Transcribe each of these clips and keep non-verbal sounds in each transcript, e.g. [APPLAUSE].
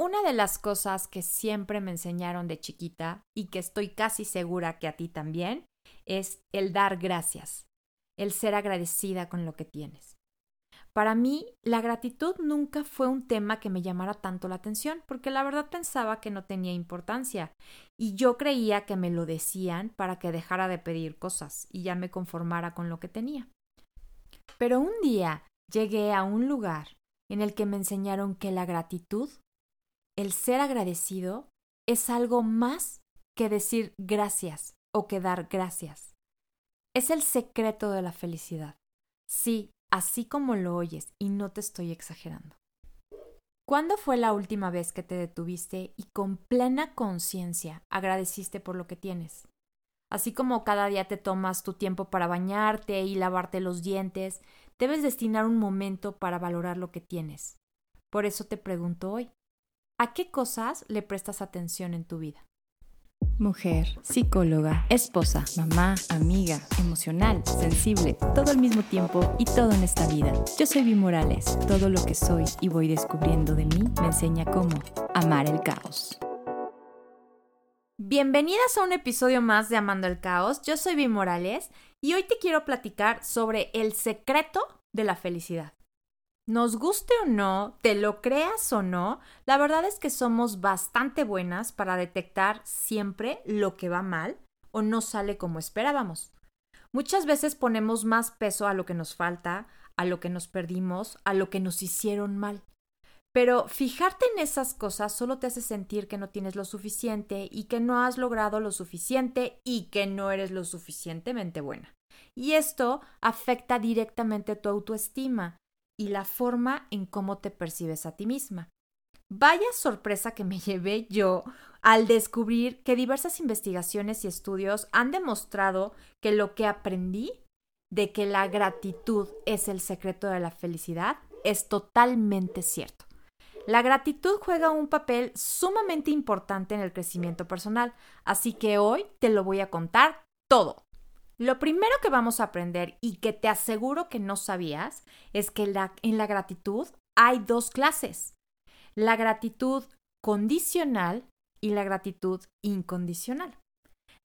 Una de las cosas que siempre me enseñaron de chiquita y que estoy casi segura que a ti también es el dar gracias, el ser agradecida con lo que tienes. Para mí, la gratitud nunca fue un tema que me llamara tanto la atención, porque la verdad pensaba que no tenía importancia, y yo creía que me lo decían para que dejara de pedir cosas y ya me conformara con lo que tenía. Pero un día llegué a un lugar en el que me enseñaron que la gratitud el ser agradecido es algo más que decir gracias o que dar gracias. Es el secreto de la felicidad. Sí, así como lo oyes, y no te estoy exagerando. ¿Cuándo fue la última vez que te detuviste y con plena conciencia agradeciste por lo que tienes? Así como cada día te tomas tu tiempo para bañarte y lavarte los dientes, debes destinar un momento para valorar lo que tienes. Por eso te pregunto hoy, ¿A qué cosas le prestas atención en tu vida? Mujer, psicóloga, esposa, mamá, amiga, emocional, sensible, todo al mismo tiempo y todo en esta vida. Yo soy Vi Morales. Todo lo que soy y voy descubriendo de mí me enseña cómo amar el caos. Bienvenidas a un episodio más de Amando el Caos. Yo soy Vi Morales y hoy te quiero platicar sobre el secreto de la felicidad. Nos guste o no, te lo creas o no, la verdad es que somos bastante buenas para detectar siempre lo que va mal o no sale como esperábamos. Muchas veces ponemos más peso a lo que nos falta, a lo que nos perdimos, a lo que nos hicieron mal. Pero fijarte en esas cosas solo te hace sentir que no tienes lo suficiente y que no has logrado lo suficiente y que no eres lo suficientemente buena. Y esto afecta directamente tu autoestima y la forma en cómo te percibes a ti misma. Vaya sorpresa que me [LAUGHS] llevé yo al descubrir que diversas investigaciones y estudios han demostrado que lo que aprendí de que la gratitud es el secreto de la felicidad es totalmente cierto. La gratitud juega un papel sumamente importante en el crecimiento personal, así que hoy te lo voy a contar todo. Lo primero que vamos a aprender y que te aseguro que no sabías es que en la gratitud hay dos clases. La gratitud condicional y la gratitud incondicional.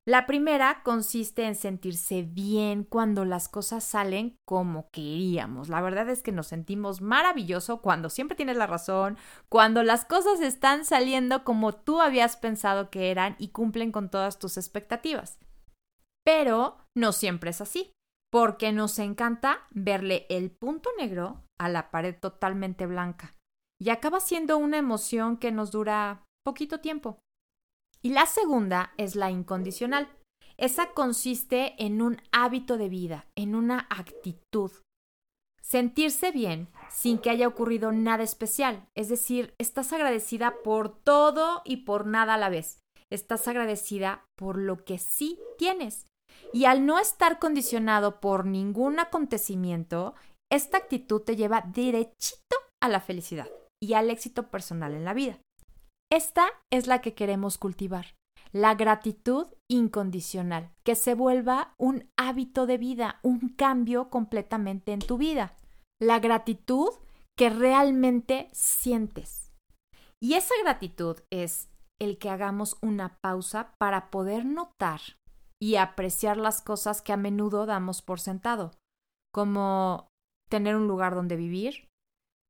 La primera consiste en sentirse bien cuando las cosas salen como queríamos. La verdad es que nos sentimos maravilloso cuando siempre tienes la razón, cuando las cosas están saliendo como tú habías pensado que eran y cumplen con todas tus expectativas. Pero no siempre es así, porque nos encanta verle el punto negro a la pared totalmente blanca y acaba siendo una emoción que nos dura poquito tiempo. Y la segunda es la incondicional. Esa consiste en un hábito de vida, en una actitud. Sentirse bien sin que haya ocurrido nada especial, es decir, estás agradecida por todo y por nada a la vez. Estás agradecida por lo que sí tienes. Y al no estar condicionado por ningún acontecimiento, esta actitud te lleva derechito a la felicidad y al éxito personal en la vida. Esta es la que queremos cultivar, la gratitud incondicional, que se vuelva un hábito de vida, un cambio completamente en tu vida. La gratitud que realmente sientes. Y esa gratitud es el que hagamos una pausa para poder notar y apreciar las cosas que a menudo damos por sentado, como tener un lugar donde vivir,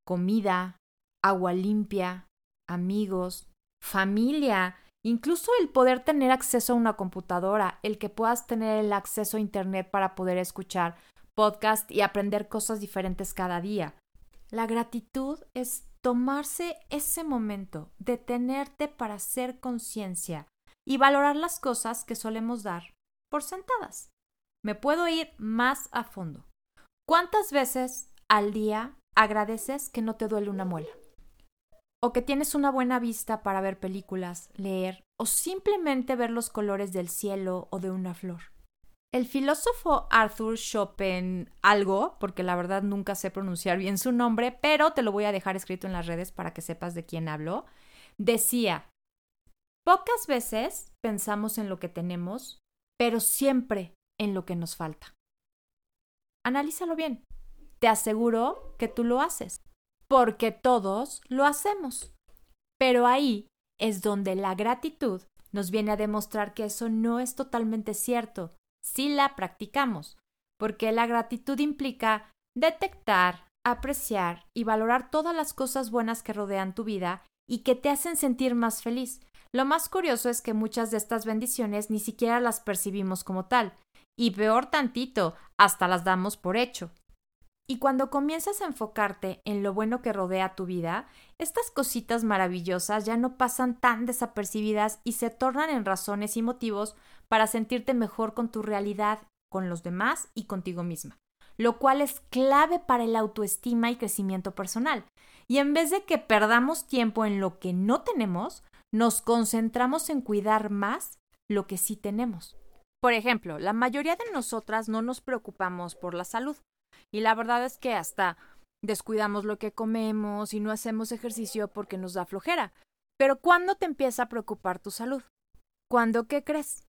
comida, agua limpia, amigos, familia, incluso el poder tener acceso a una computadora, el que puedas tener el acceso a Internet para poder escuchar podcast y aprender cosas diferentes cada día. La gratitud es tomarse ese momento, detenerte para hacer conciencia y valorar las cosas que solemos dar sentadas. Me puedo ir más a fondo. ¿Cuántas veces al día agradeces que no te duele una muela? O que tienes una buena vista para ver películas, leer o simplemente ver los colores del cielo o de una flor. El filósofo Arthur Schopen algo, porque la verdad nunca sé pronunciar bien su nombre, pero te lo voy a dejar escrito en las redes para que sepas de quién hablo, decía, pocas veces pensamos en lo que tenemos pero siempre en lo que nos falta. Analízalo bien. Te aseguro que tú lo haces, porque todos lo hacemos. Pero ahí es donde la gratitud nos viene a demostrar que eso no es totalmente cierto si la practicamos, porque la gratitud implica detectar, apreciar y valorar todas las cosas buenas que rodean tu vida y que te hacen sentir más feliz. Lo más curioso es que muchas de estas bendiciones ni siquiera las percibimos como tal, y peor tantito, hasta las damos por hecho. Y cuando comienzas a enfocarte en lo bueno que rodea tu vida, estas cositas maravillosas ya no pasan tan desapercibidas y se tornan en razones y motivos para sentirte mejor con tu realidad, con los demás y contigo misma, lo cual es clave para el autoestima y crecimiento personal. Y en vez de que perdamos tiempo en lo que no tenemos, nos concentramos en cuidar más lo que sí tenemos. Por ejemplo, la mayoría de nosotras no nos preocupamos por la salud, y la verdad es que hasta descuidamos lo que comemos y no hacemos ejercicio porque nos da flojera. Pero ¿cuándo te empieza a preocupar tu salud? ¿Cuándo qué crees?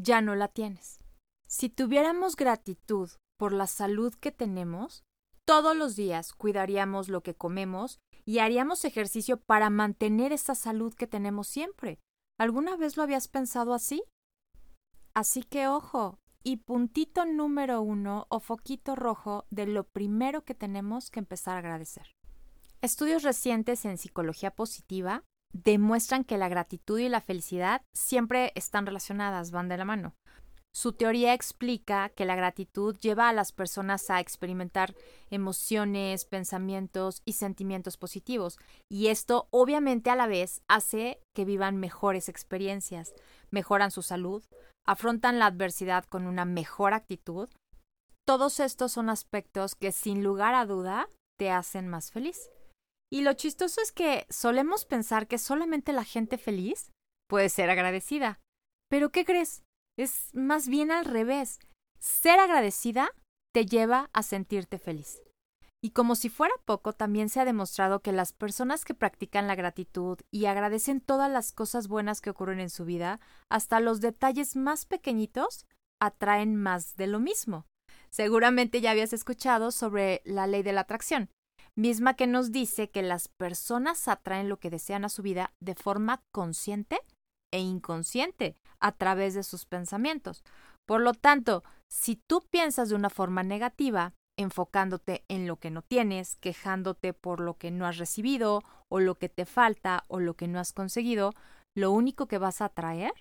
Ya no la tienes. Si tuviéramos gratitud por la salud que tenemos, todos los días cuidaríamos lo que comemos y haríamos ejercicio para mantener esa salud que tenemos siempre. ¿Alguna vez lo habías pensado así? Así que ojo, y puntito número uno o foquito rojo de lo primero que tenemos que empezar a agradecer. Estudios recientes en psicología positiva demuestran que la gratitud y la felicidad siempre están relacionadas, van de la mano. Su teoría explica que la gratitud lleva a las personas a experimentar emociones, pensamientos y sentimientos positivos, y esto obviamente a la vez hace que vivan mejores experiencias, mejoran su salud, afrontan la adversidad con una mejor actitud. Todos estos son aspectos que sin lugar a duda te hacen más feliz. Y lo chistoso es que solemos pensar que solamente la gente feliz puede ser agradecida. Pero ¿qué crees? Es más bien al revés. Ser agradecida te lleva a sentirte feliz. Y como si fuera poco, también se ha demostrado que las personas que practican la gratitud y agradecen todas las cosas buenas que ocurren en su vida, hasta los detalles más pequeñitos, atraen más de lo mismo. Seguramente ya habías escuchado sobre la ley de la atracción, misma que nos dice que las personas atraen lo que desean a su vida de forma consciente e inconsciente a través de sus pensamientos. Por lo tanto, si tú piensas de una forma negativa, enfocándote en lo que no tienes, quejándote por lo que no has recibido o lo que te falta o lo que no has conseguido, lo único que vas a atraer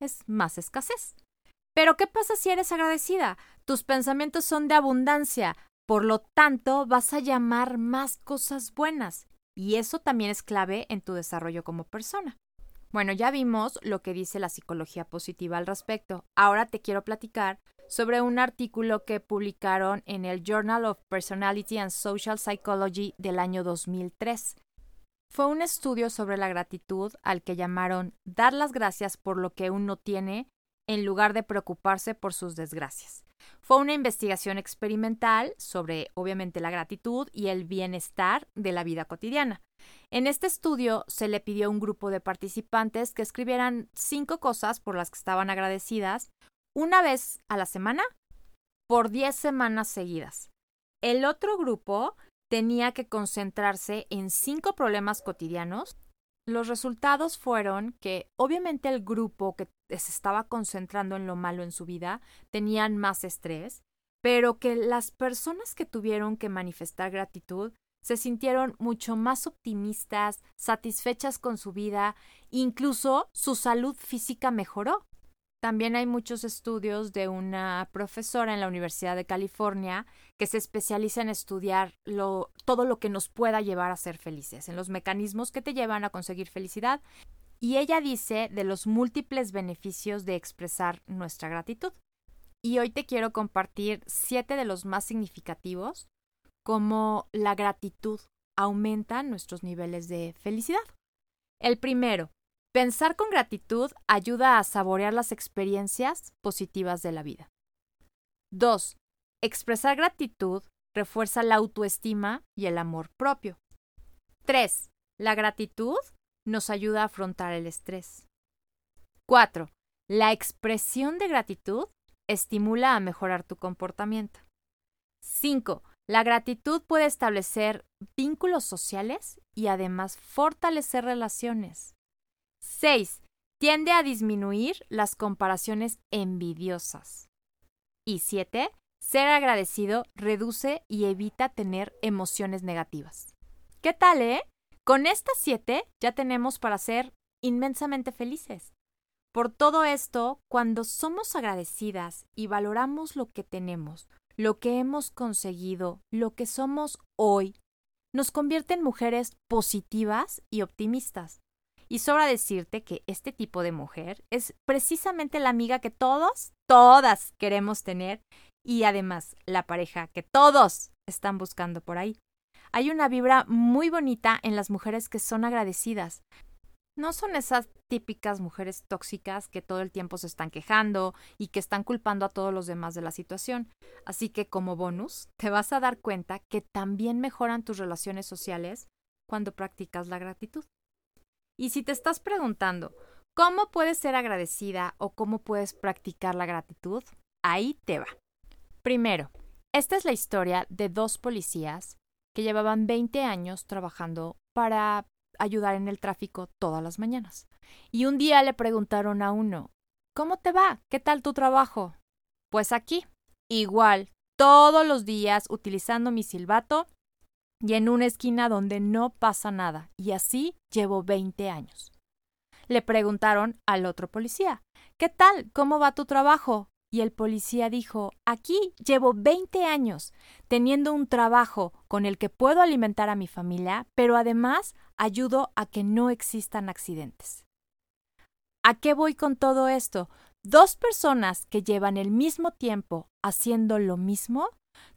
es más escasez. Pero ¿qué pasa si eres agradecida? Tus pensamientos son de abundancia, por lo tanto vas a llamar más cosas buenas y eso también es clave en tu desarrollo como persona. Bueno, ya vimos lo que dice la psicología positiva al respecto. Ahora te quiero platicar sobre un artículo que publicaron en el Journal of Personality and Social Psychology del año 2003. Fue un estudio sobre la gratitud al que llamaron dar las gracias por lo que uno tiene en lugar de preocuparse por sus desgracias. Fue una investigación experimental sobre, obviamente, la gratitud y el bienestar de la vida cotidiana. En este estudio se le pidió a un grupo de participantes que escribieran cinco cosas por las que estaban agradecidas una vez a la semana por diez semanas seguidas. El otro grupo tenía que concentrarse en cinco problemas cotidianos. Los resultados fueron que obviamente el grupo que se estaba concentrando en lo malo en su vida tenían más estrés, pero que las personas que tuvieron que manifestar gratitud se sintieron mucho más optimistas, satisfechas con su vida, incluso su salud física mejoró. También hay muchos estudios de una profesora en la Universidad de California que se especializa en estudiar todo lo que nos pueda llevar a ser felices, en los mecanismos que te llevan a conseguir felicidad. Y ella dice de los múltiples beneficios de expresar nuestra gratitud. Y hoy te quiero compartir siete de los más significativos cómo la gratitud aumenta nuestros niveles de felicidad. El primero, pensar con gratitud ayuda a saborear las experiencias positivas de la vida. 2. Expresar gratitud refuerza la autoestima y el amor propio. 3. La gratitud nos ayuda a afrontar el estrés. 4. La expresión de gratitud estimula a mejorar tu comportamiento. 5. La gratitud puede establecer vínculos sociales y además fortalecer relaciones. 6. Tiende a disminuir las comparaciones envidiosas. Y 7. Ser agradecido reduce y evita tener emociones negativas. ¿Qué tal, eh? Con estas 7 ya tenemos para ser inmensamente felices. Por todo esto, cuando somos agradecidas y valoramos lo que tenemos, lo que hemos conseguido, lo que somos hoy, nos convierte en mujeres positivas y optimistas. Y sobra decirte que este tipo de mujer es precisamente la amiga que todos, todas queremos tener y además la pareja que todos están buscando por ahí. Hay una vibra muy bonita en las mujeres que son agradecidas, no son esas típicas mujeres tóxicas que todo el tiempo se están quejando y que están culpando a todos los demás de la situación. Así que como bonus, te vas a dar cuenta que también mejoran tus relaciones sociales cuando practicas la gratitud. Y si te estás preguntando, ¿cómo puedes ser agradecida o cómo puedes practicar la gratitud? Ahí te va. Primero, esta es la historia de dos policías que llevaban 20 años trabajando para ayudar en el tráfico todas las mañanas. Y un día le preguntaron a uno, ¿Cómo te va? ¿Qué tal tu trabajo? Pues aquí, igual, todos los días utilizando mi silbato y en una esquina donde no pasa nada. Y así llevo 20 años. Le preguntaron al otro policía, ¿qué tal? ¿Cómo va tu trabajo? Y el policía dijo, aquí llevo 20 años teniendo un trabajo con el que puedo alimentar a mi familia, pero además ayudo a que no existan accidentes. ¿A qué voy con todo esto? Dos personas que llevan el mismo tiempo haciendo lo mismo,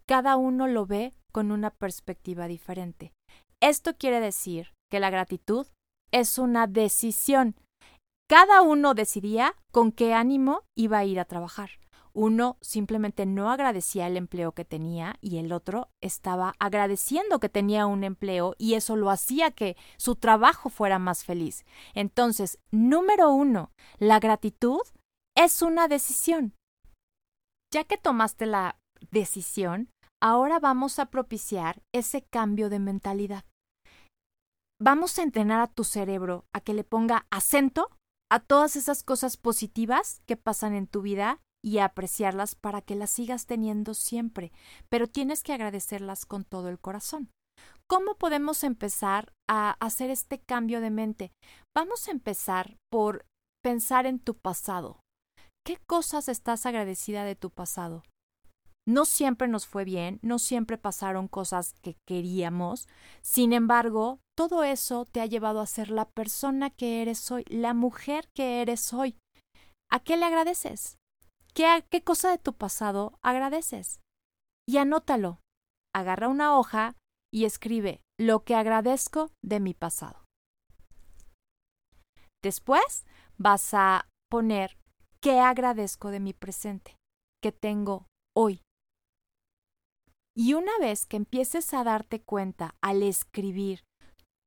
cada uno lo ve con una perspectiva diferente. Esto quiere decir que la gratitud es una decisión. Cada uno decidía con qué ánimo iba a ir a trabajar. Uno simplemente no agradecía el empleo que tenía y el otro estaba agradeciendo que tenía un empleo y eso lo hacía que su trabajo fuera más feliz. Entonces, número uno, la gratitud es una decisión. Ya que tomaste la decisión, ahora vamos a propiciar ese cambio de mentalidad. Vamos a entrenar a tu cerebro a que le ponga acento a todas esas cosas positivas que pasan en tu vida y apreciarlas para que las sigas teniendo siempre, pero tienes que agradecerlas con todo el corazón. ¿Cómo podemos empezar a hacer este cambio de mente? Vamos a empezar por pensar en tu pasado. ¿Qué cosas estás agradecida de tu pasado? No siempre nos fue bien, no siempre pasaron cosas que queríamos, sin embargo, todo eso te ha llevado a ser la persona que eres hoy, la mujer que eres hoy. ¿A qué le agradeces? ¿Qué, ¿Qué cosa de tu pasado agradeces? Y anótalo. Agarra una hoja y escribe lo que agradezco de mi pasado. Después vas a poner qué agradezco de mi presente, que tengo hoy. Y una vez que empieces a darte cuenta al escribir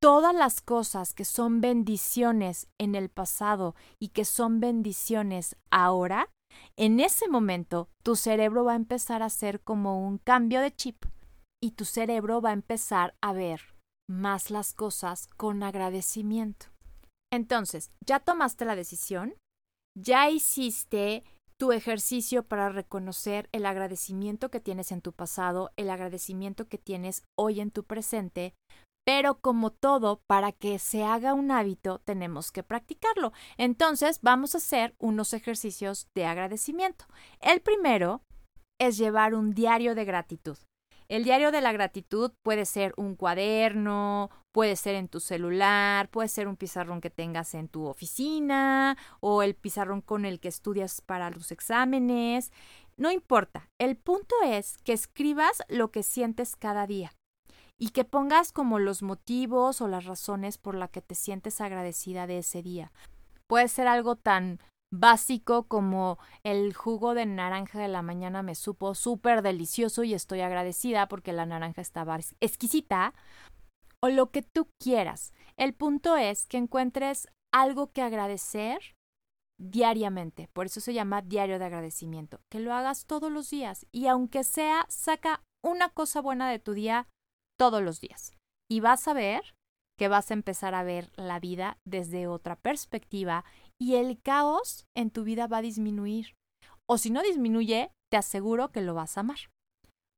todas las cosas que son bendiciones en el pasado y que son bendiciones ahora, en ese momento, tu cerebro va a empezar a hacer como un cambio de chip y tu cerebro va a empezar a ver más las cosas con agradecimiento. Entonces, ya tomaste la decisión, ya hiciste tu ejercicio para reconocer el agradecimiento que tienes en tu pasado, el agradecimiento que tienes hoy en tu presente, pero como todo, para que se haga un hábito tenemos que practicarlo. Entonces vamos a hacer unos ejercicios de agradecimiento. El primero es llevar un diario de gratitud. El diario de la gratitud puede ser un cuaderno, puede ser en tu celular, puede ser un pizarrón que tengas en tu oficina o el pizarrón con el que estudias para los exámenes. No importa, el punto es que escribas lo que sientes cada día y que pongas como los motivos o las razones por las que te sientes agradecida de ese día. Puede ser algo tan básico como el jugo de naranja de la mañana me supo súper delicioso y estoy agradecida porque la naranja estaba exquisita o lo que tú quieras. El punto es que encuentres algo que agradecer diariamente. Por eso se llama diario de agradecimiento. Que lo hagas todos los días y aunque sea, saca una cosa buena de tu día todos los días. Y vas a ver que vas a empezar a ver la vida desde otra perspectiva y el caos en tu vida va a disminuir. O si no disminuye, te aseguro que lo vas a amar.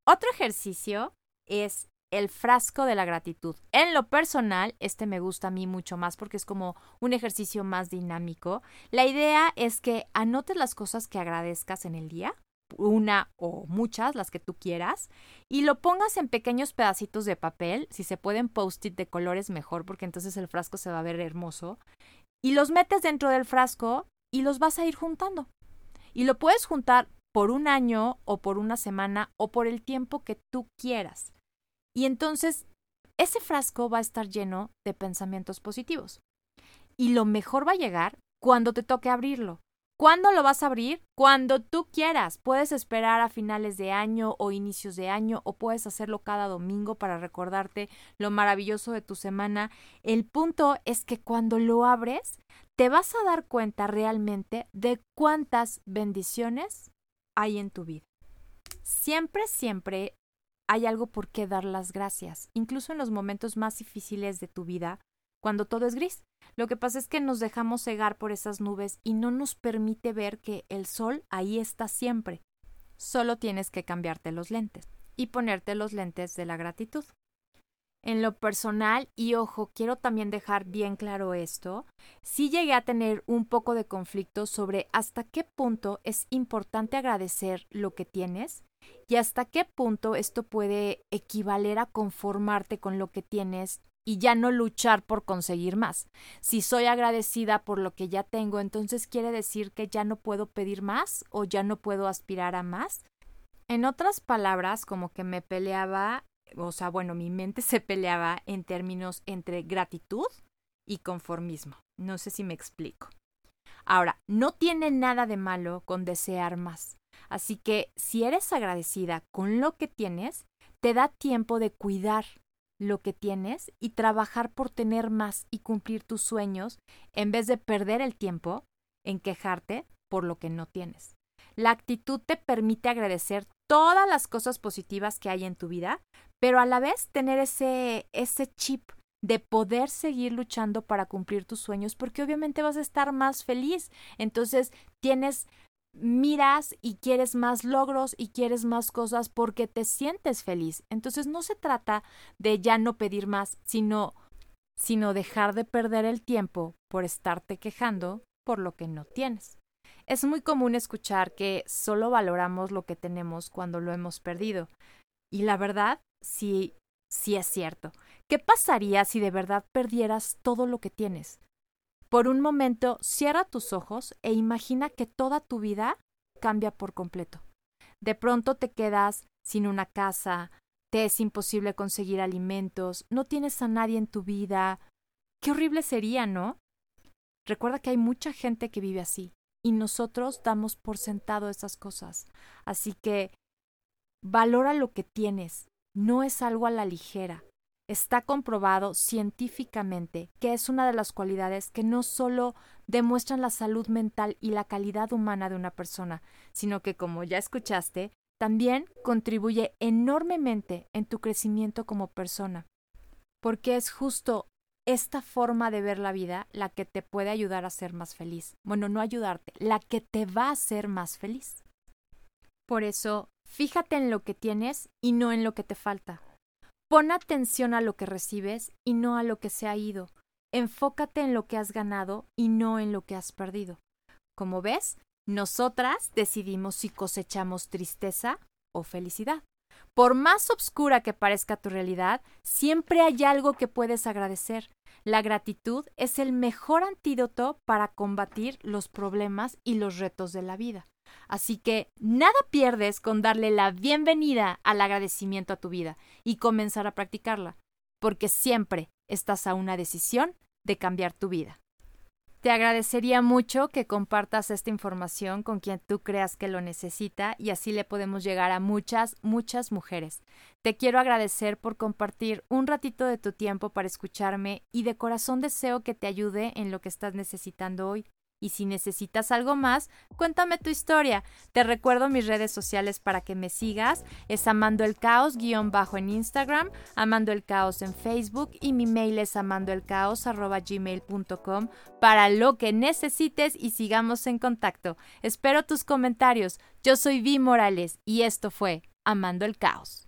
Otro ejercicio es el frasco de la gratitud. En lo personal, este me gusta a mí mucho más porque es como un ejercicio más dinámico. La idea es que anotes las cosas que agradezcas en el día, una o muchas, las que tú quieras, y lo pongas en pequeños pedacitos de papel, si se pueden post-it de colores mejor porque entonces el frasco se va a ver hermoso, y los metes dentro del frasco y los vas a ir juntando. Y lo puedes juntar por un año o por una semana o por el tiempo que tú quieras. Y entonces ese frasco va a estar lleno de pensamientos positivos. Y lo mejor va a llegar cuando te toque abrirlo. ¿Cuándo lo vas a abrir? Cuando tú quieras. Puedes esperar a finales de año o inicios de año o puedes hacerlo cada domingo para recordarte lo maravilloso de tu semana. El punto es que cuando lo abres, te vas a dar cuenta realmente de cuántas bendiciones hay en tu vida. Siempre, siempre hay algo por qué dar las gracias, incluso en los momentos más difíciles de tu vida, cuando todo es gris. Lo que pasa es que nos dejamos cegar por esas nubes y no nos permite ver que el sol ahí está siempre. Solo tienes que cambiarte los lentes y ponerte los lentes de la gratitud. En lo personal, y ojo, quiero también dejar bien claro esto, sí llegué a tener un poco de conflicto sobre hasta qué punto es importante agradecer lo que tienes y hasta qué punto esto puede equivaler a conformarte con lo que tienes y ya no luchar por conseguir más. Si soy agradecida por lo que ya tengo, entonces quiere decir que ya no puedo pedir más o ya no puedo aspirar a más. En otras palabras, como que me peleaba, o sea, bueno, mi mente [LAUGHS] se peleaba en términos entre gratitud y conformismo. No sé si me explico. Ahora, no tiene nada de malo con desear más. Así que si eres agradecida con lo que tienes, te da tiempo de cuidar lo que tienes y trabajar por tener más y cumplir tus sueños en vez de perder el tiempo en quejarte por lo que no tienes. La actitud te permite agradecer todas las cosas positivas que hay en tu vida, pero a la vez tener ese, ese chip de poder seguir luchando para cumplir tus sueños, porque obviamente vas a estar más feliz. Entonces tienes miras y quieres más logros y quieres más cosas porque te sientes feliz. Entonces no se trata de ya no pedir más, sino sino dejar de perder el tiempo por estarte quejando por lo que no tienes. Es muy común escuchar que solo valoramos lo que tenemos cuando lo hemos perdido. Y la verdad, sí, sí es cierto. ¿Qué pasaría si de verdad perdieras todo lo que tienes? Por un momento, cierra tus ojos e imagina que toda tu vida cambia por completo. De pronto te quedas sin una casa, te es imposible conseguir alimentos, no tienes a nadie en tu vida. Qué horrible sería, ¿no? Recuerda que hay mucha gente que vive así y nosotros damos por sentado esas cosas. Así que valora lo que tienes, no es algo a la ligera. Está comprobado científicamente que es una de las cualidades que no solo demuestran la salud mental y la calidad humana de una persona, sino que, como ya escuchaste, también contribuye enormemente en tu crecimiento como persona, porque es justo esta forma de ver la vida la que te puede ayudar a ser más feliz. Bueno, no ayudarte, la que te va a hacer más feliz. Por eso, fíjate en lo que tienes y no en lo que te falta. Pon atención a lo que recibes y no a lo que se ha ido. Enfócate en lo que has ganado y no en lo que has perdido. Como ves, nosotras decidimos si cosechamos tristeza o felicidad. Por más oscura que parezca tu realidad, siempre hay algo que puedes agradecer. La gratitud es el mejor antídoto para combatir los problemas y los retos de la vida. Así que nada pierdes con darle la bienvenida al agradecimiento a tu vida y comenzar a practicarla, porque siempre estás a una decisión de cambiar tu vida. Te agradecería mucho que compartas esta información con quien tú creas que lo necesita y así le podemos llegar a muchas, muchas mujeres. Te quiero agradecer por compartir un ratito de tu tiempo para escucharme y de corazón deseo que te ayude en lo que estás necesitando hoy. Y si necesitas algo más, cuéntame tu historia. Te recuerdo mis redes sociales para que me sigas. Es Amando el Caos guion bajo en Instagram, Amando el Caos en Facebook y mi mail es amandoelcaos.gmail.com para lo que necesites y sigamos en contacto. Espero tus comentarios. Yo soy Vi Morales y esto fue Amando el Caos.